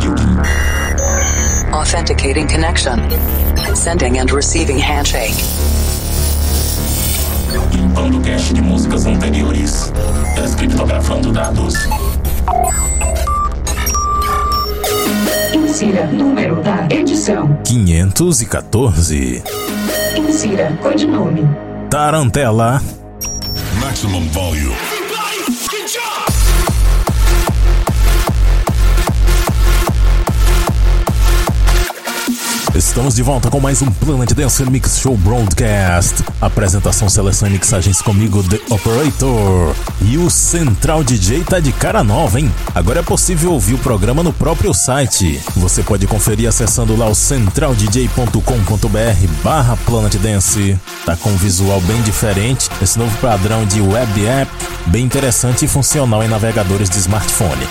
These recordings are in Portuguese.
building. Authenticating connection. Sending and receiving handshake. Limpando cache de músicas anteriores. Descriptografando dados. Insira número da edição. 514. Insira codinome. Tarantela. Maximum volume. Estamos de volta com mais um Planet Dance Mix Show Broadcast. Apresentação, seleção e mixagens comigo, The Operator. E o Central DJ tá de cara nova, hein? Agora é possível ouvir o programa no próprio site. Você pode conferir acessando lá o centraldj.com.br barra Planet Dance. Tá com um visual bem diferente, esse novo padrão de web app, bem interessante e funcional em navegadores de smartphone.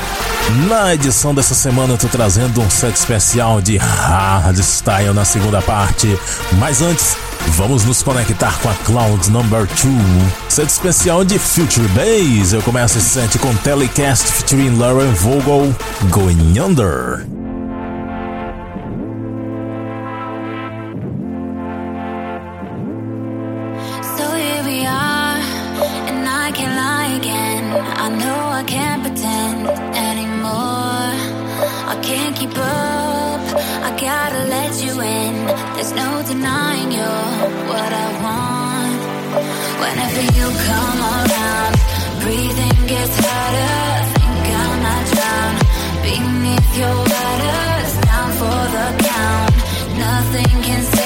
Na edição dessa semana eu tô trazendo um set especial de hardstyle na segunda parte, mas antes vamos nos conectar com a Cloud Number 2, set especial de Future Bass. Eu começo esse set com Telecast featuring Lauren Vogel, Going Under. Gets harder. Think I beneath your waters. Down for the count. Nothing can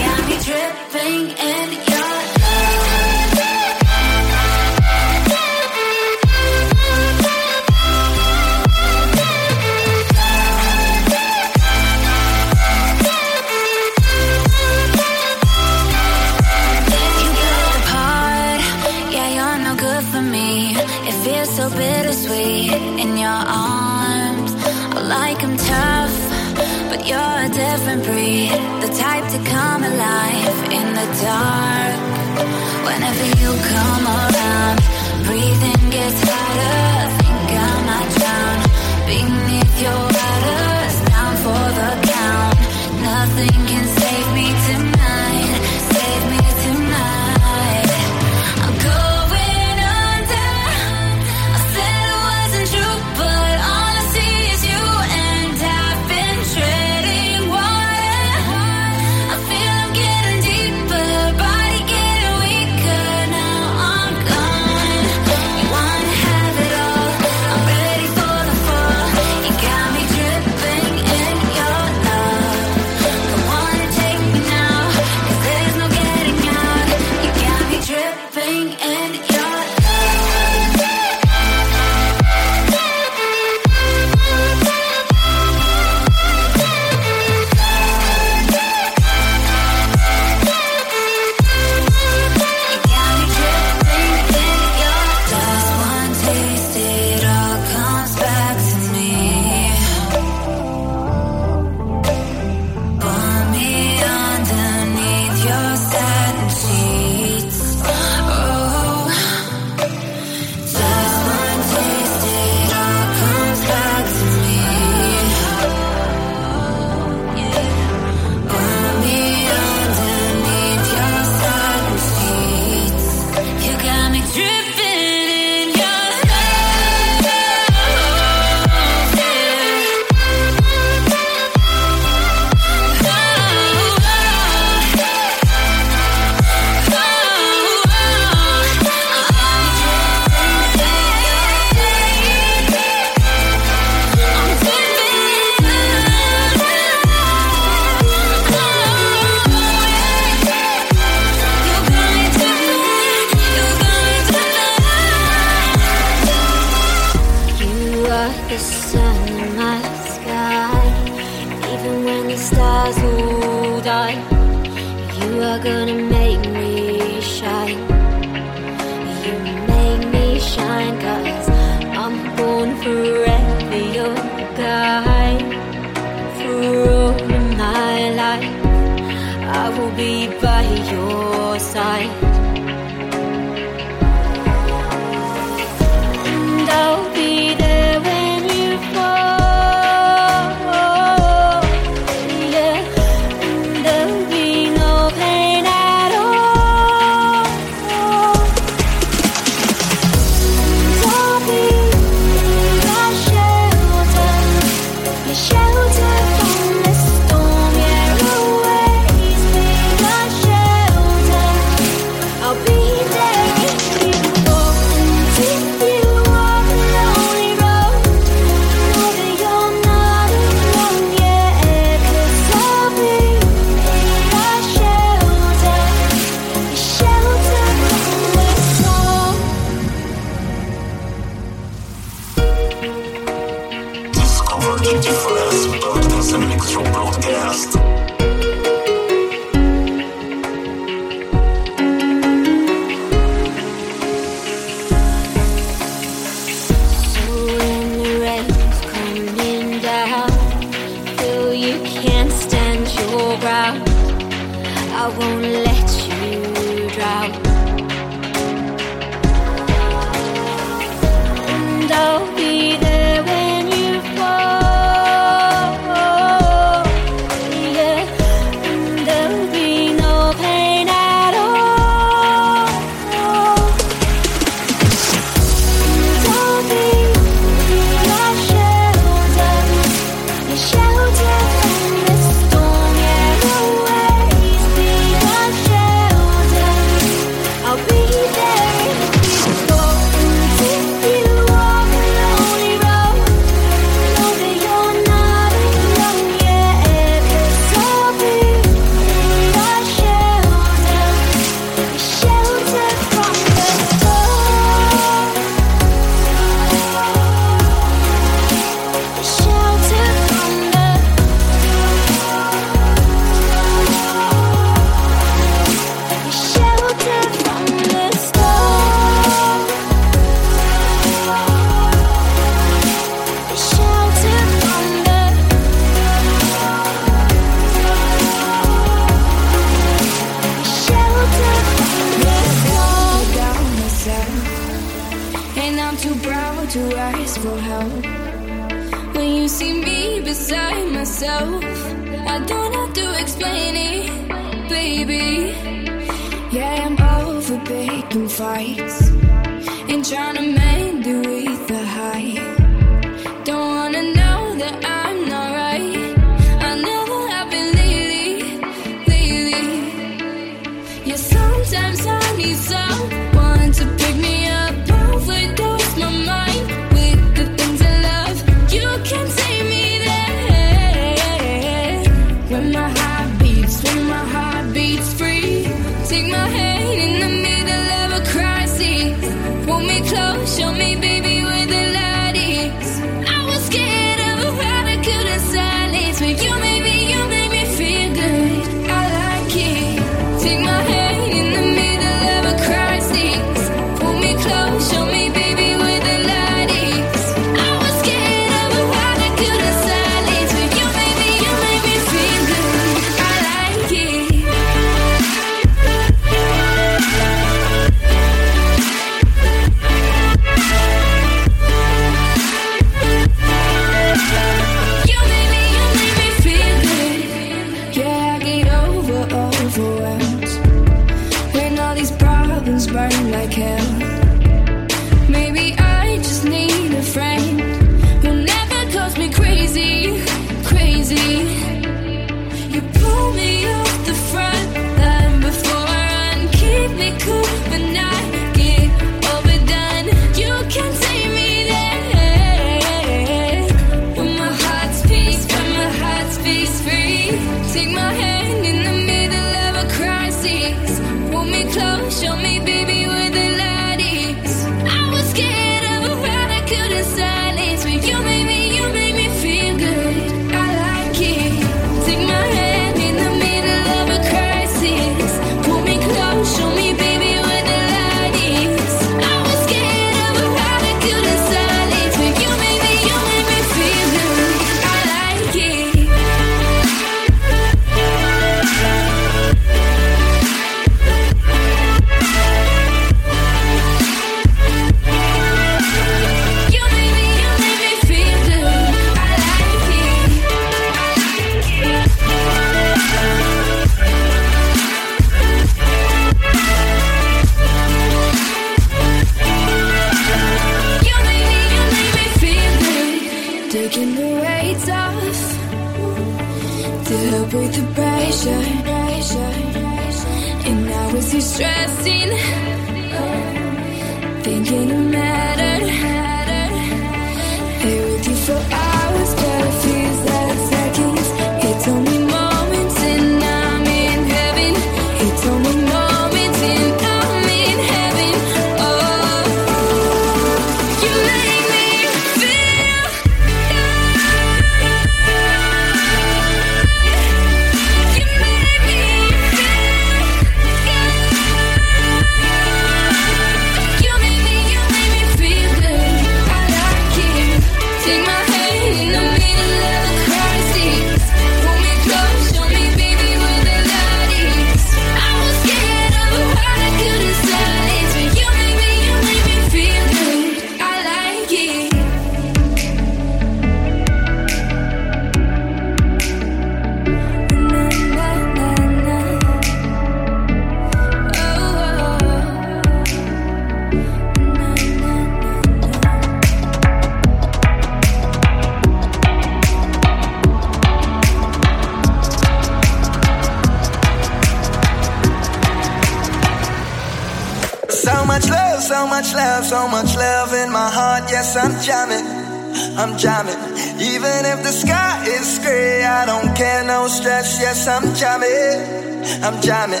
jamming, I'm jamming.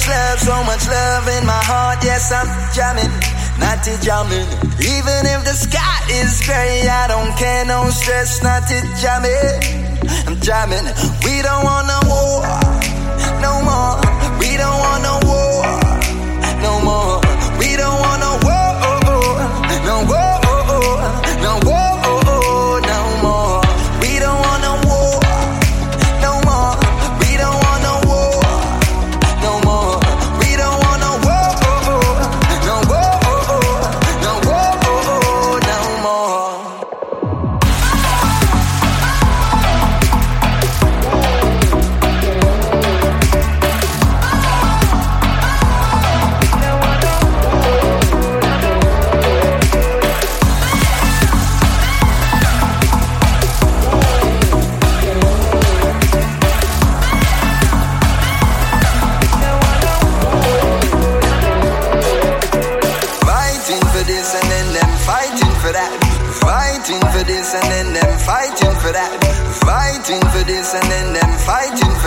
much love, so much love in my heart. Yes, I'm jamming, not to jamming. Even if the sky is gray, I don't care. No stress, not to jamming. I'm jamming. We don't want no war, no more. We don't want no war, no more. We don't want no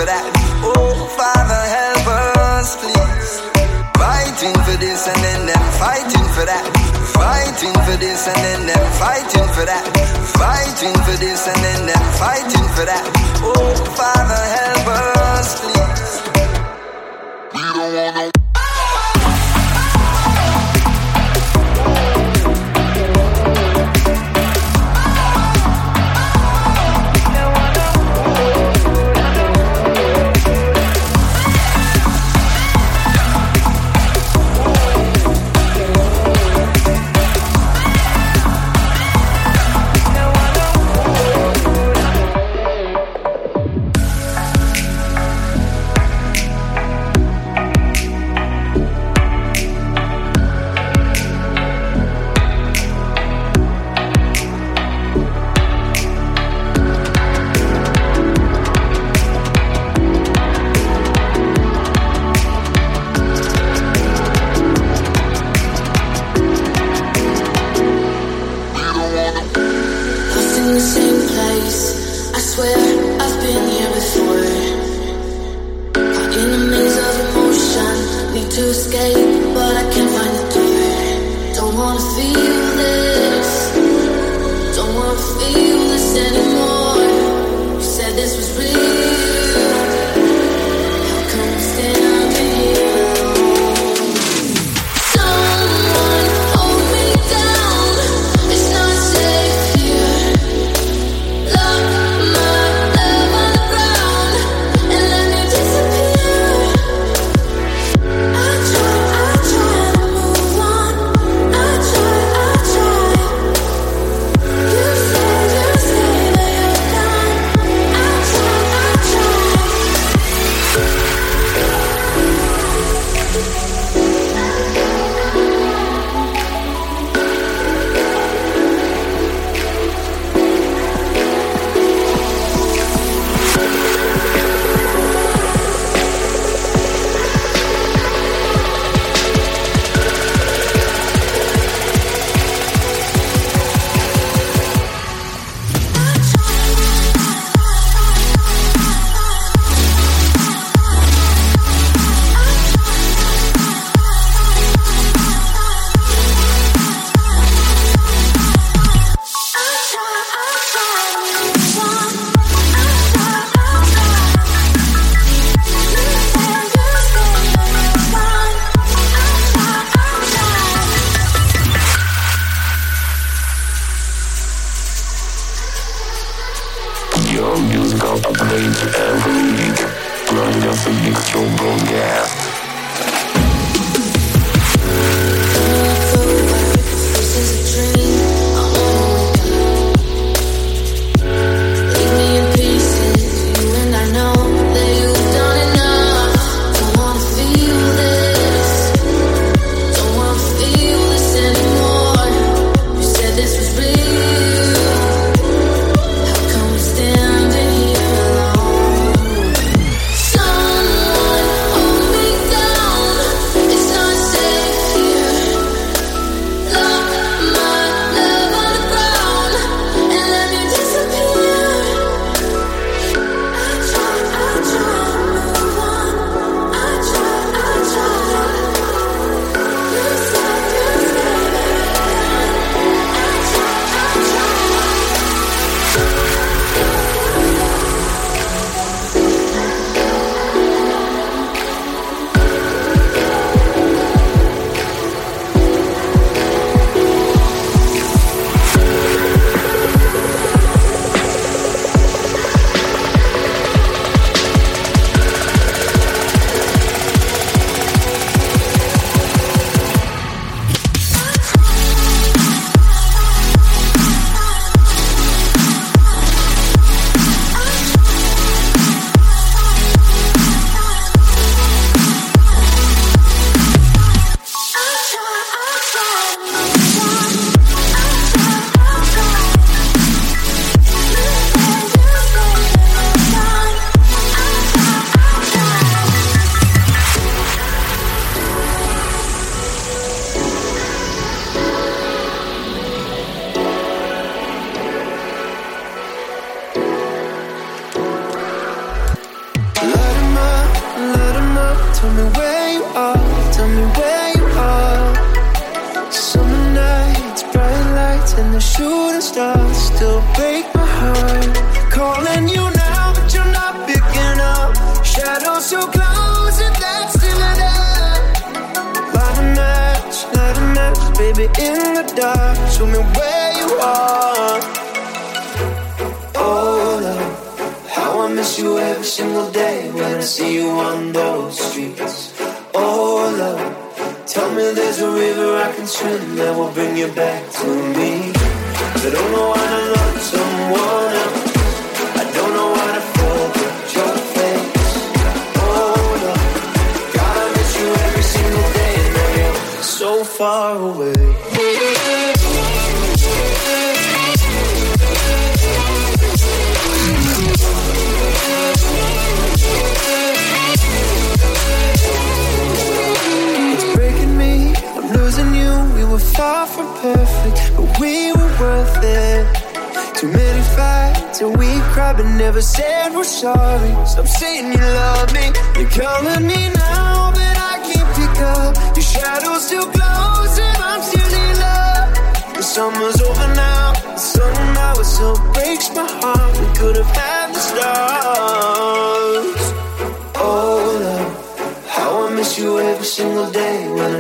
for that. Oh, Father, help us, please. Fighting for this and then them fighting for that. Fighting for this and then them fighting for that. Fighting for this and then them fighting for that. Oh, Father, help us, please. We don't want no.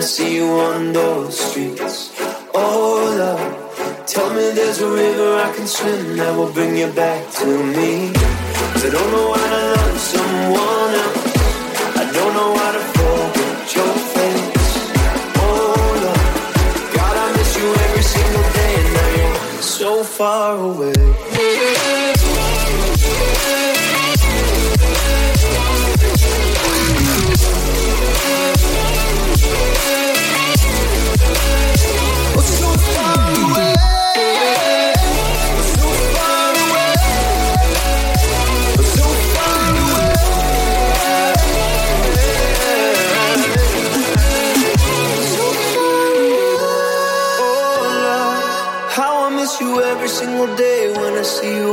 see you on those streets. Oh, love, tell me there's a river I can swim that will bring you back to me. I don't know how to love someone else. I don't know how to forget your face. Oh, love, God, I miss you every single day. And now you're so far away.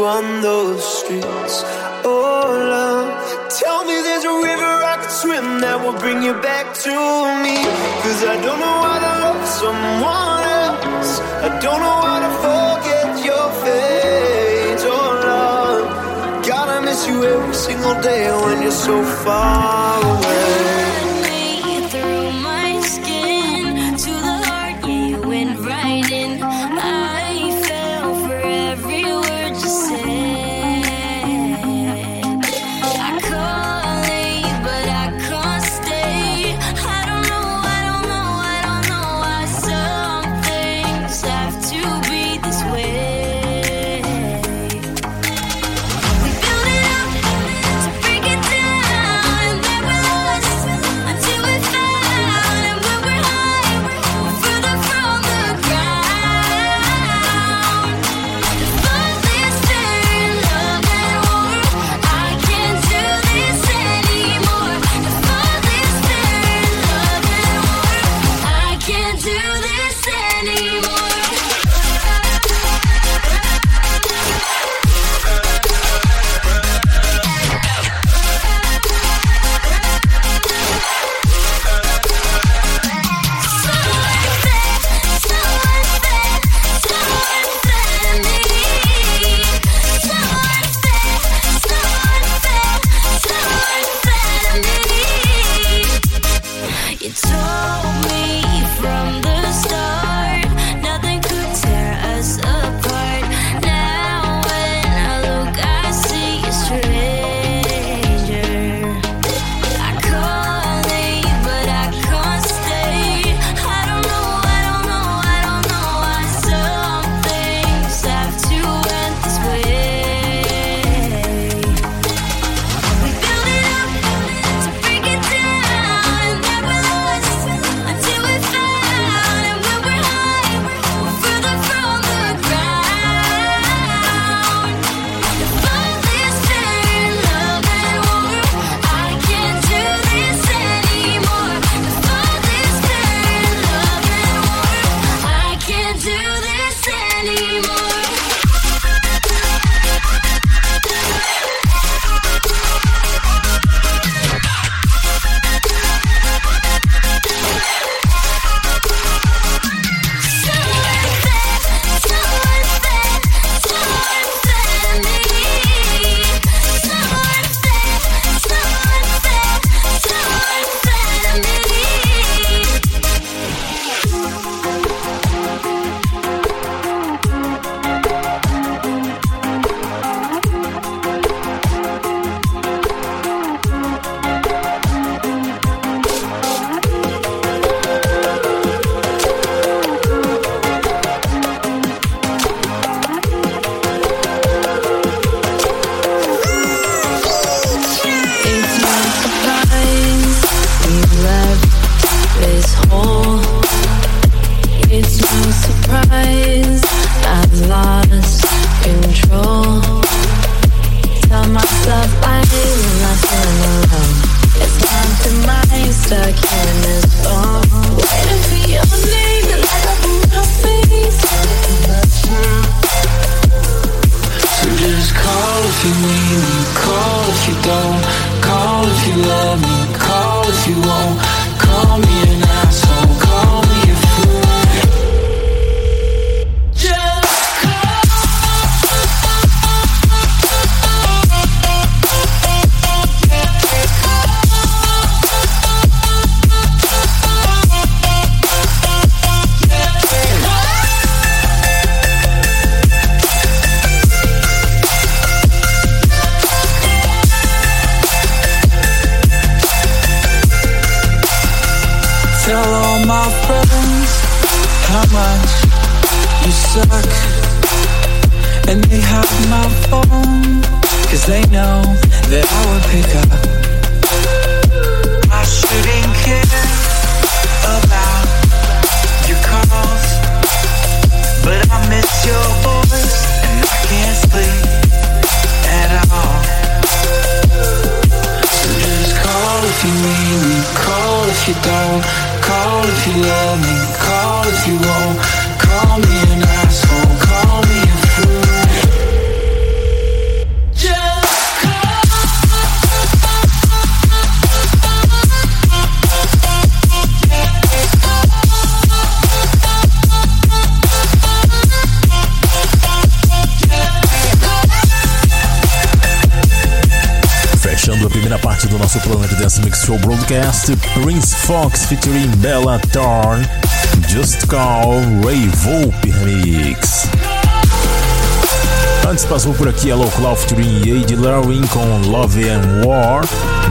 on those streets. Oh, love, tell me there's a river I could swim that will bring you back to me. Cause I don't know how to love someone else. I don't know how to forget your face. Oh, love, God, I miss you every single day when you're so far away. Prince Fox featuring Bella Thorne, Just Call Ray Volpe Remix. Antes passou por aqui a Local featuring Yade Larwin com Love and War,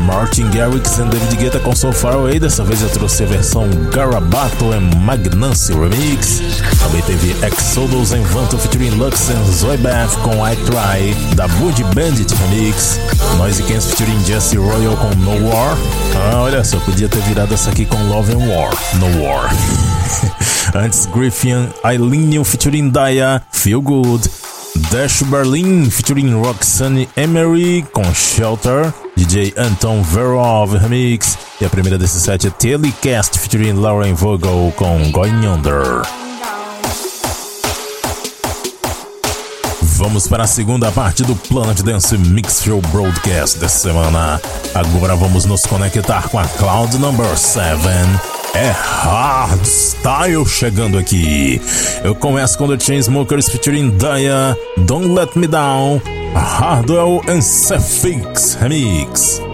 Martin Garrix e David Guetta com So Far Away, dessa vez eu trouxe a versão Garabato and Magnancy Remix. Também teve Exodus and Vanto featuring Lux and Zoe Beth com I Try, da Wood Bandit Remix, Noisy Cans featuring Jesse Royal com No War. Ah, olha só, podia ter virado essa aqui com Love and War, No War. Antes Griffin, Eileen featuring Daya, Feel Good. Dash Berlin featuring Roxanne Emery com Shelter, DJ Anton Verov Remix e a primeira desse set é Telecast featuring Lauren Vogel com Going Under. Vamos para a segunda parte do Planet Dance Mix Show Broadcast dessa semana. Agora vamos nos conectar com a Cloud Number 7. É hardstyle chegando aqui. Eu começo com The Chainsmokers featuring Daya, Don't Let Me Down, Hardwell and Remix.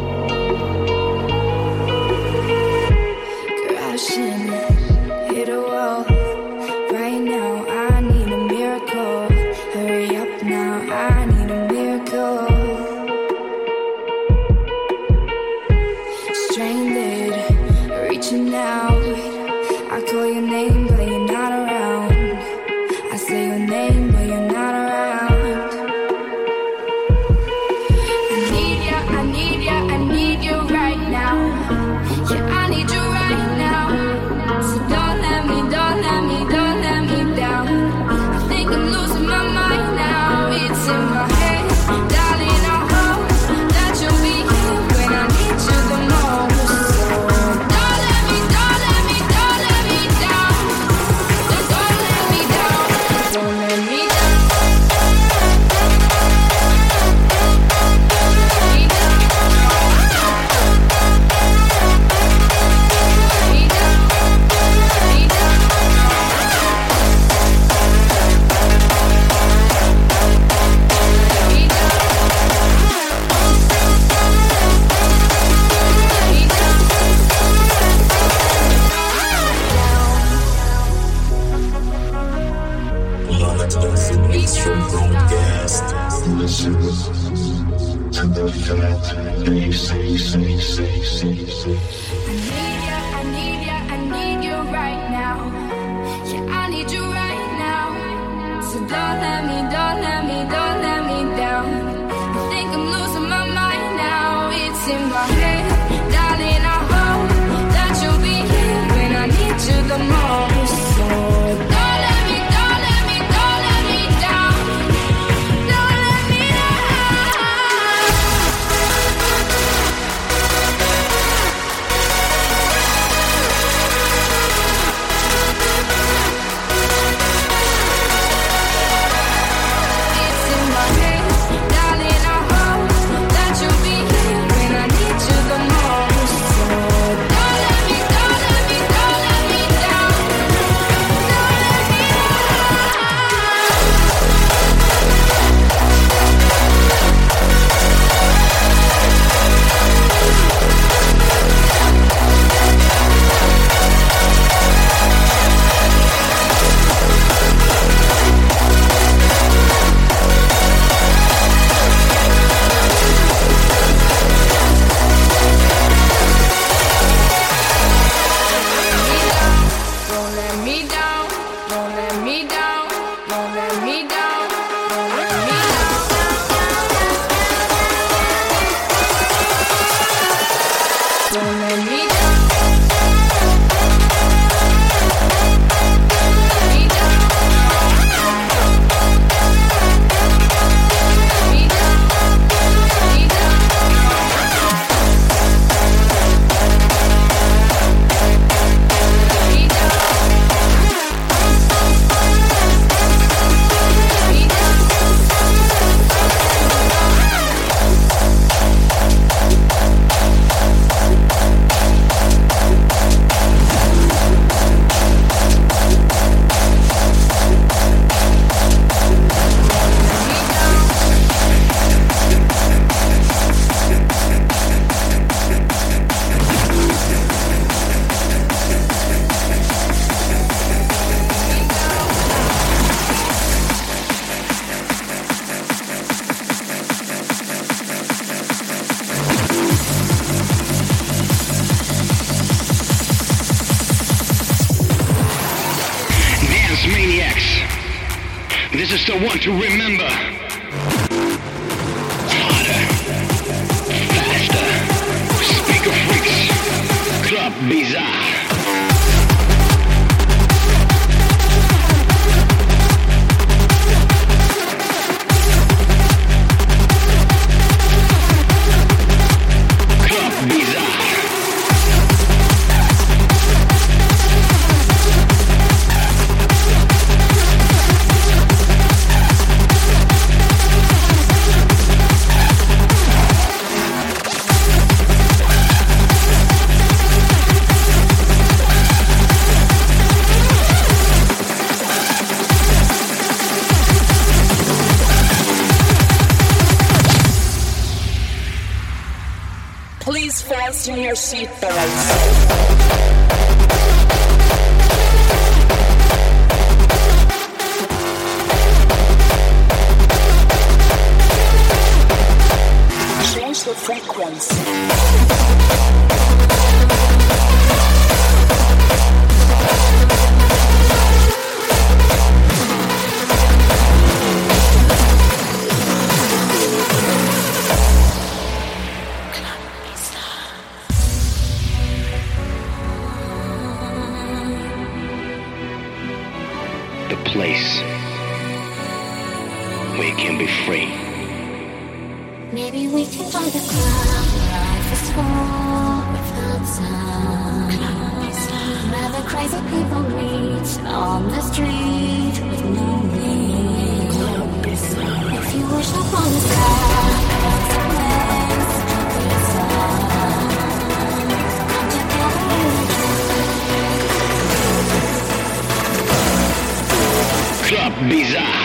Place where you can be free. Maybe we can find the club life is full without sound. Where the crazy people meet on the street with no name. If you wish upon a star, What's up, bizarre?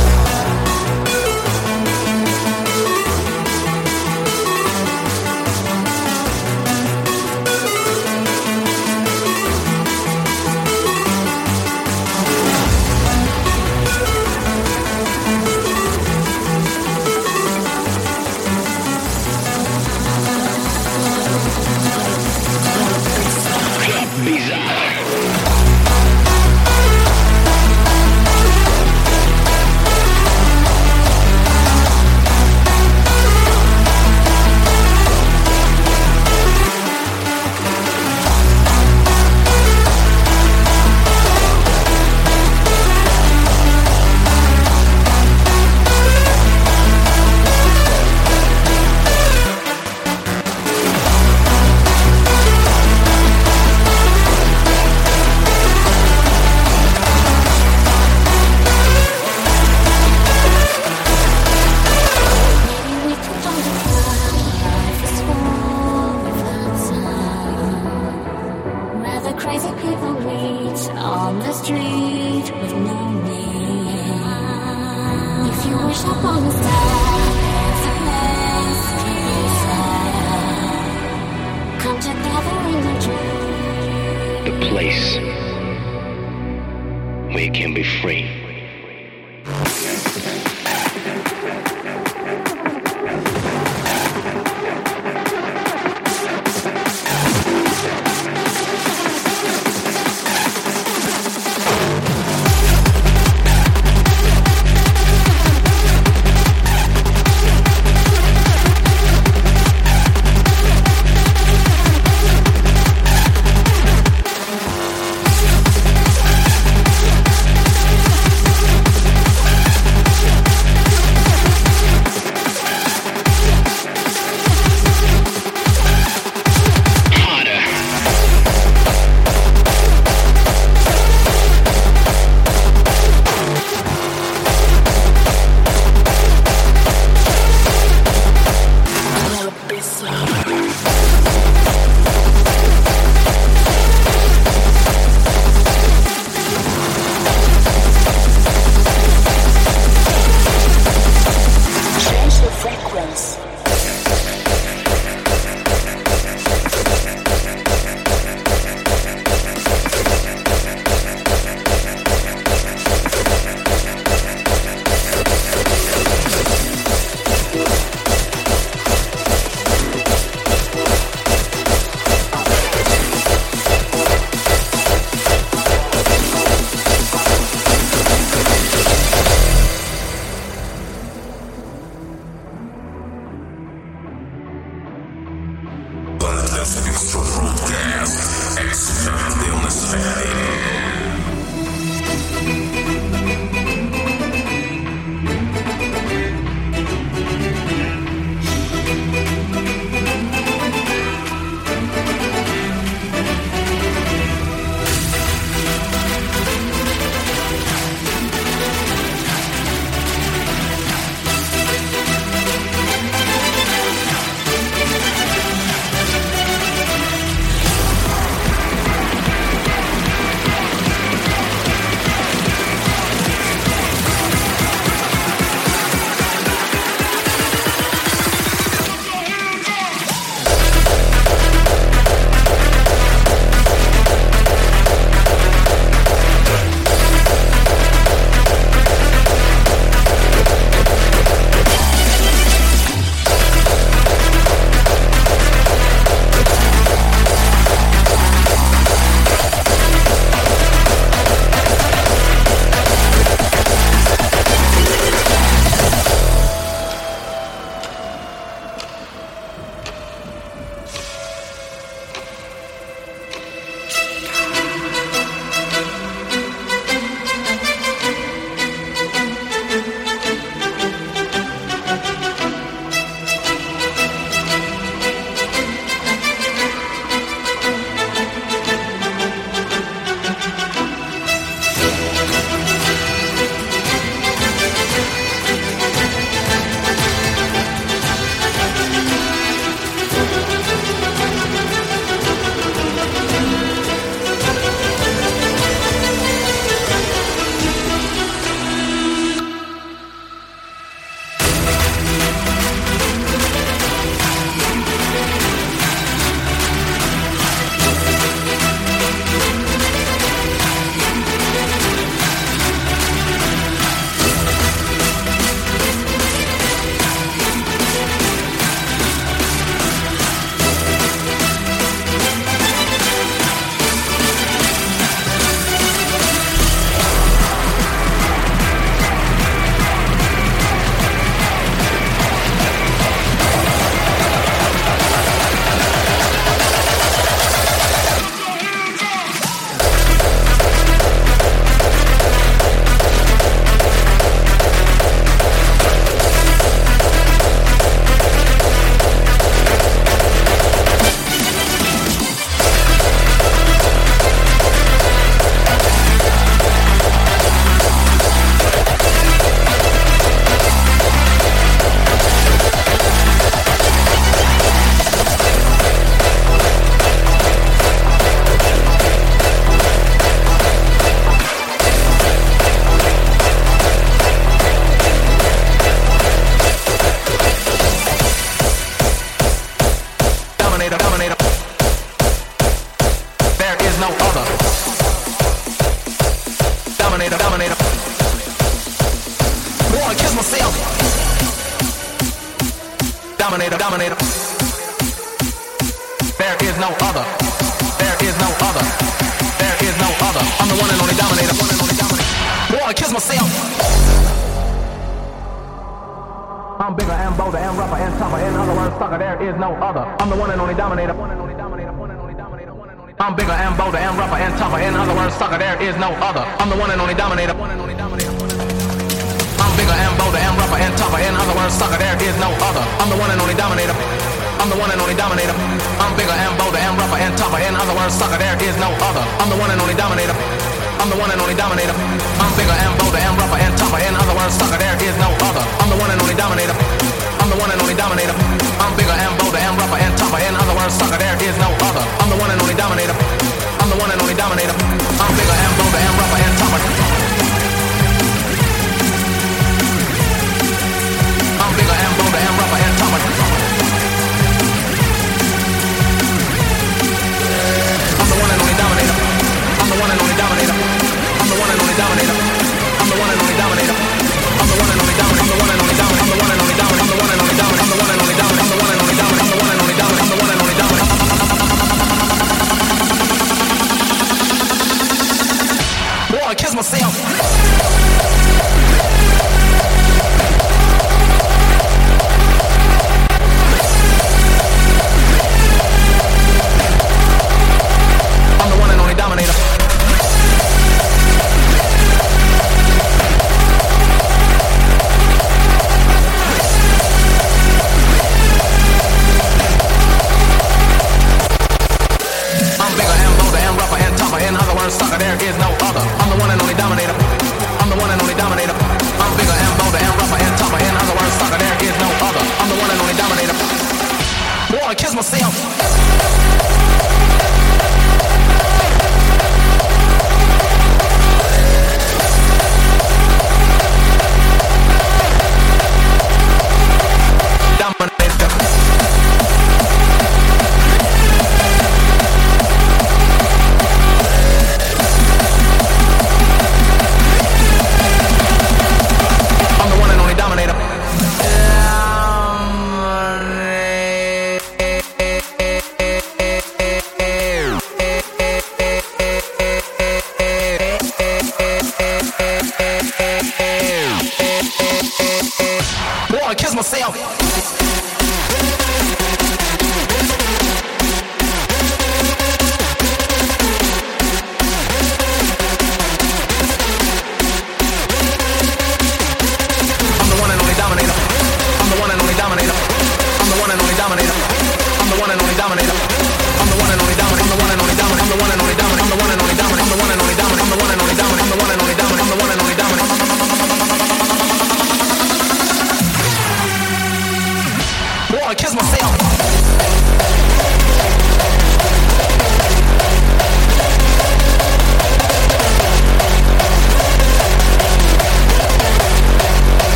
myself.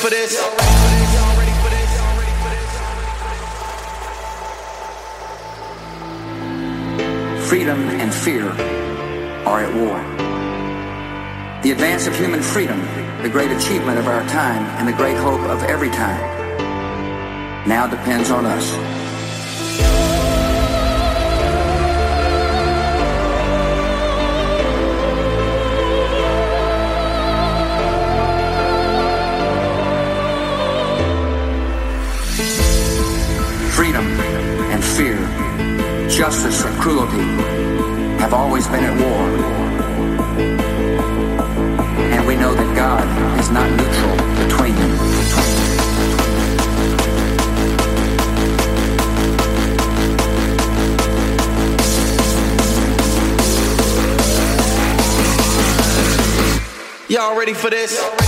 for this? Freedom and fear are at war. The advance of human freedom, the great achievement of our time and the great hope of every time, now depends on us. Justice and cruelty have always been at war. And we know that God is not neutral between them. Y'all ready for this?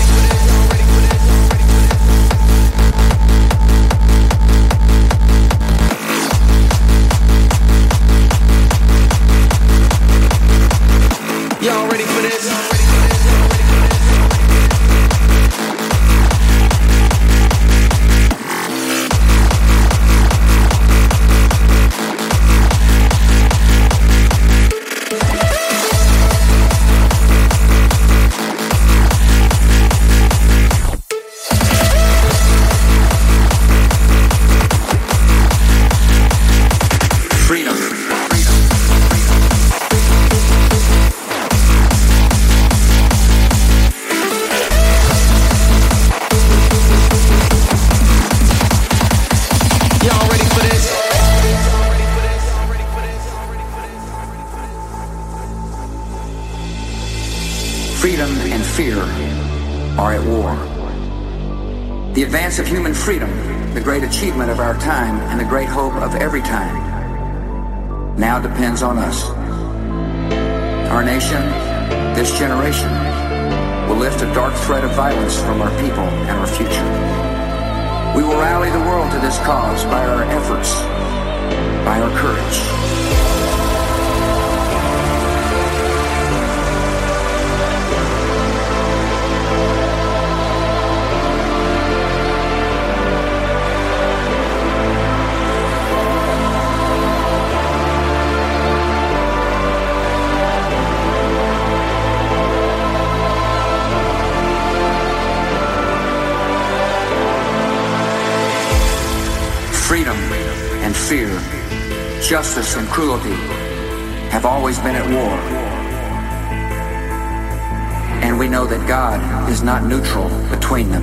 And fear are at war. The advance of human freedom, the great achievement of our time and the great hope of every time, now depends on us. Our nation, this generation, will lift a dark thread of violence from our people and our future. We will rally the world to this cause by our efforts, by our courage. Fear, justice and cruelty have always been at war. And we know that God is not neutral between them.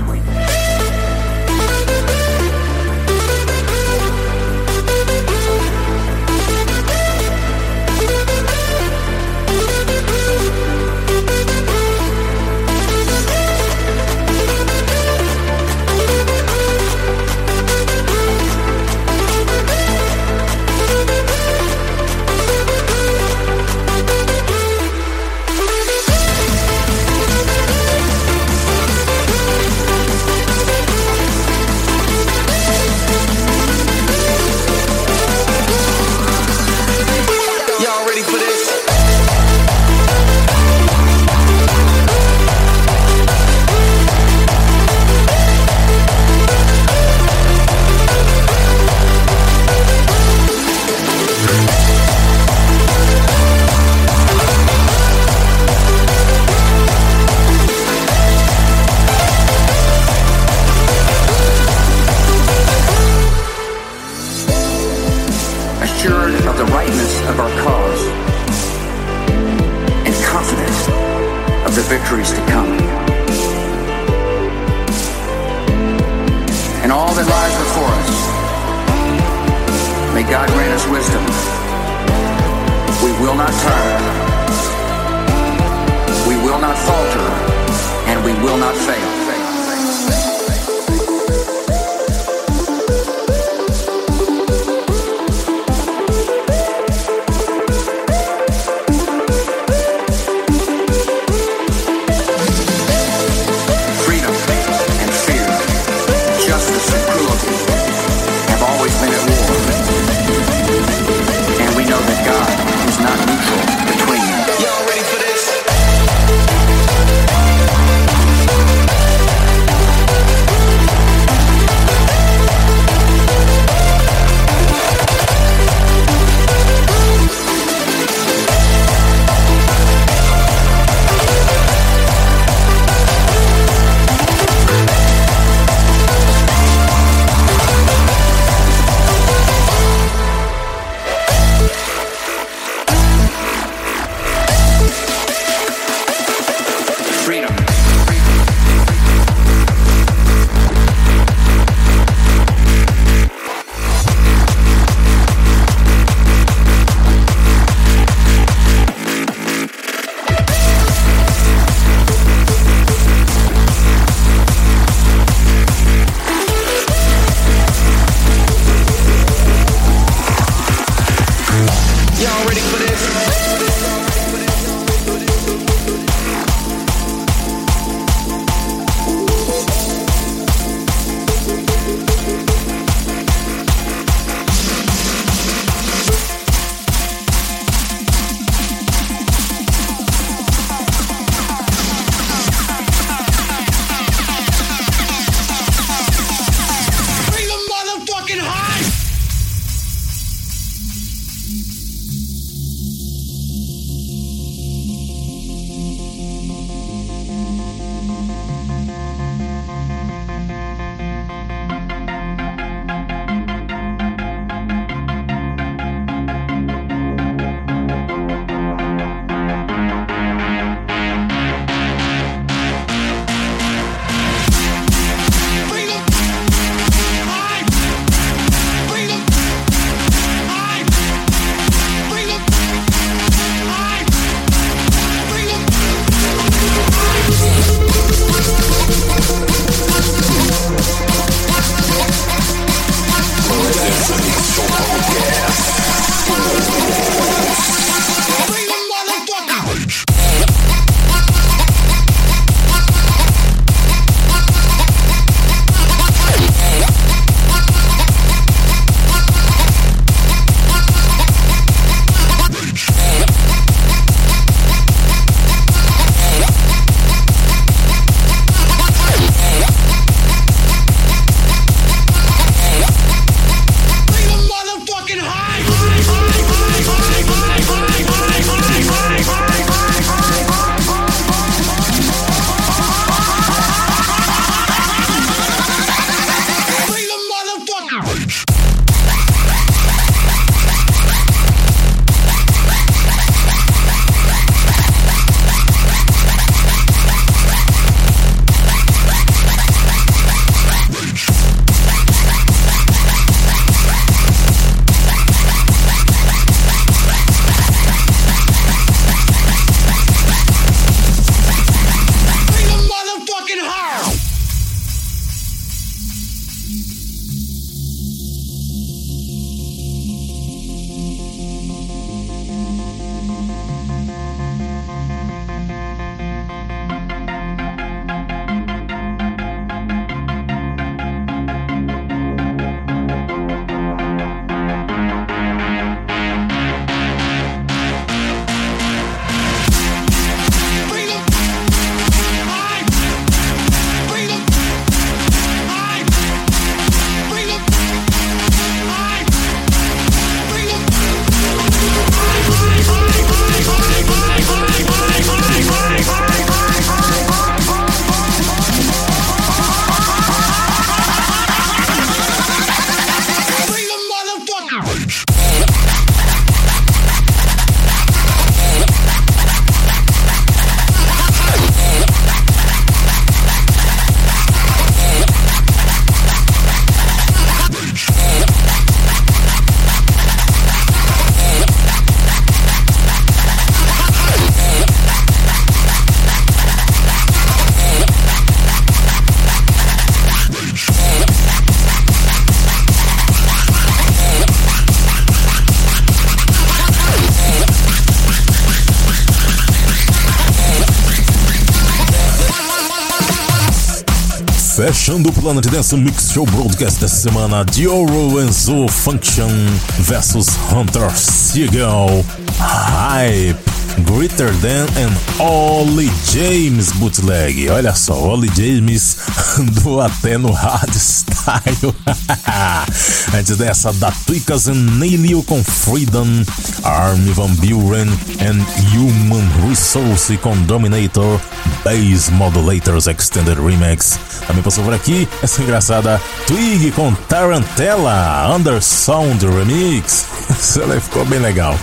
Fechando o Planet Dance Mix Show Broadcast dessa semana, Dioro Enzo Function versus Hunter Seagull Hype. Greater Than and Ollie James bootleg. Olha só, Ollie James andou até no hardstyle. Antes dessa, da Tweakers and Nailio com Freedom, Army Van Buren and Human Resource com Dominator, Bass Modulators Extended Remix. Também passou por aqui essa engraçada Twig com Tarantella, Undersound Remix. Isso ficou bem legal.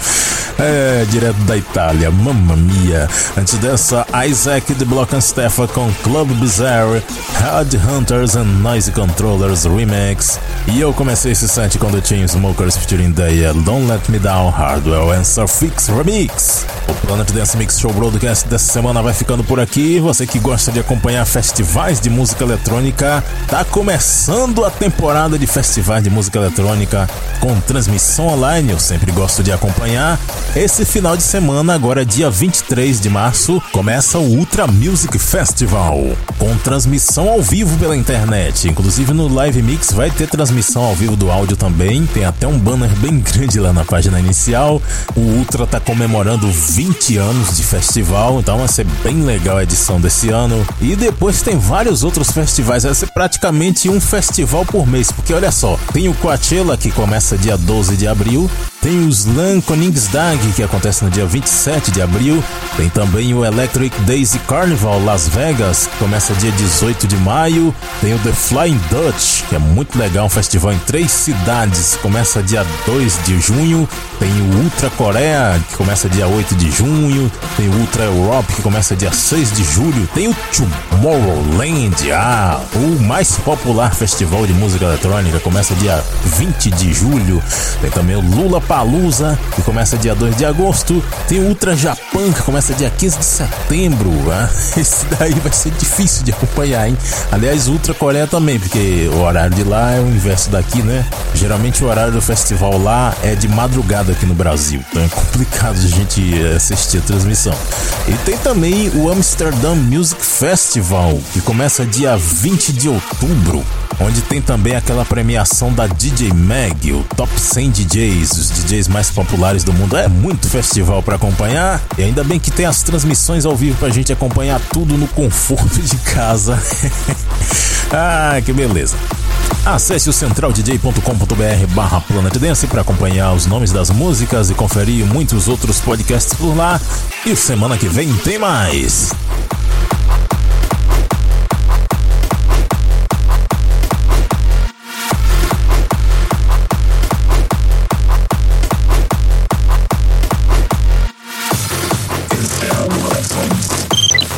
É, direto da Itália, mamma mia. Antes dessa, Isaac de Block and Steffa com Club Bizarre, Hard Hunters and Noise Controllers Remix. E eu comecei esse set com The Chainsmokers featuring Daya, Don't Let Me Down, Hardwell and Surfix Remix. O Planet Dance Mix Show Broadcast dessa semana vai ficando por aqui. Você que gosta de acompanhar festivais de música eletrônica, tá começando a temporada de festivais de música eletrônica com transmissão online. Eu sempre gosto de acompanhar. Esse final de semana, agora dia 23 de março, começa o Ultra Music Festival, com transmissão ao vivo pela internet. Inclusive no Live Mix vai ter transmissão ao vivo do áudio também. Tem até um banner bem grande lá na página inicial. O Ultra tá comemorando 20 anos de festival, então vai ser bem legal a edição desse ano. E depois tem vários outros festivais, vai ser praticamente um festival por mês, porque olha só, tem o Coachella que começa dia 12 de abril, tem o Slam Koningsdag, que acontece no dia 27 de abril. Tem também o Electric Daisy Carnival Las Vegas, que começa dia 18 de maio. Tem o The Flying Dutch, que é muito legal, um festival em três cidades, começa dia 2 de junho. Tem o Ultra Coreia, que começa dia 8 de junho. Tem o Ultra Europe, que começa dia 6 de julho. Tem o Tomorrowland, ah, o mais popular festival de música eletrônica, começa dia 20 de julho. Tem também o Lula Palusa, que começa dia 2 2 de agosto. Tem o Ultra Japan, que começa dia 15 de setembro. Né? Esse daí vai ser difícil de acompanhar, hein? Aliás, Ultra Coreia também, porque o horário de lá é o inverso daqui, né? Geralmente o horário do festival lá é de madrugada aqui no Brasil, então é complicado a gente assistir a transmissão. E tem também o Amsterdam Music Festival, que começa dia 20 de outubro onde tem também aquela premiação da DJ Mag, o Top 100 DJs, os DJs mais populares do mundo. É muito festival para acompanhar e ainda bem que tem as transmissões ao vivo pra gente acompanhar tudo no conforto de casa. ah, que beleza. Acesse o centraldj.com.br barra Planet Dance para acompanhar os nomes das músicas e conferir muitos outros podcasts por lá. E semana que vem tem mais.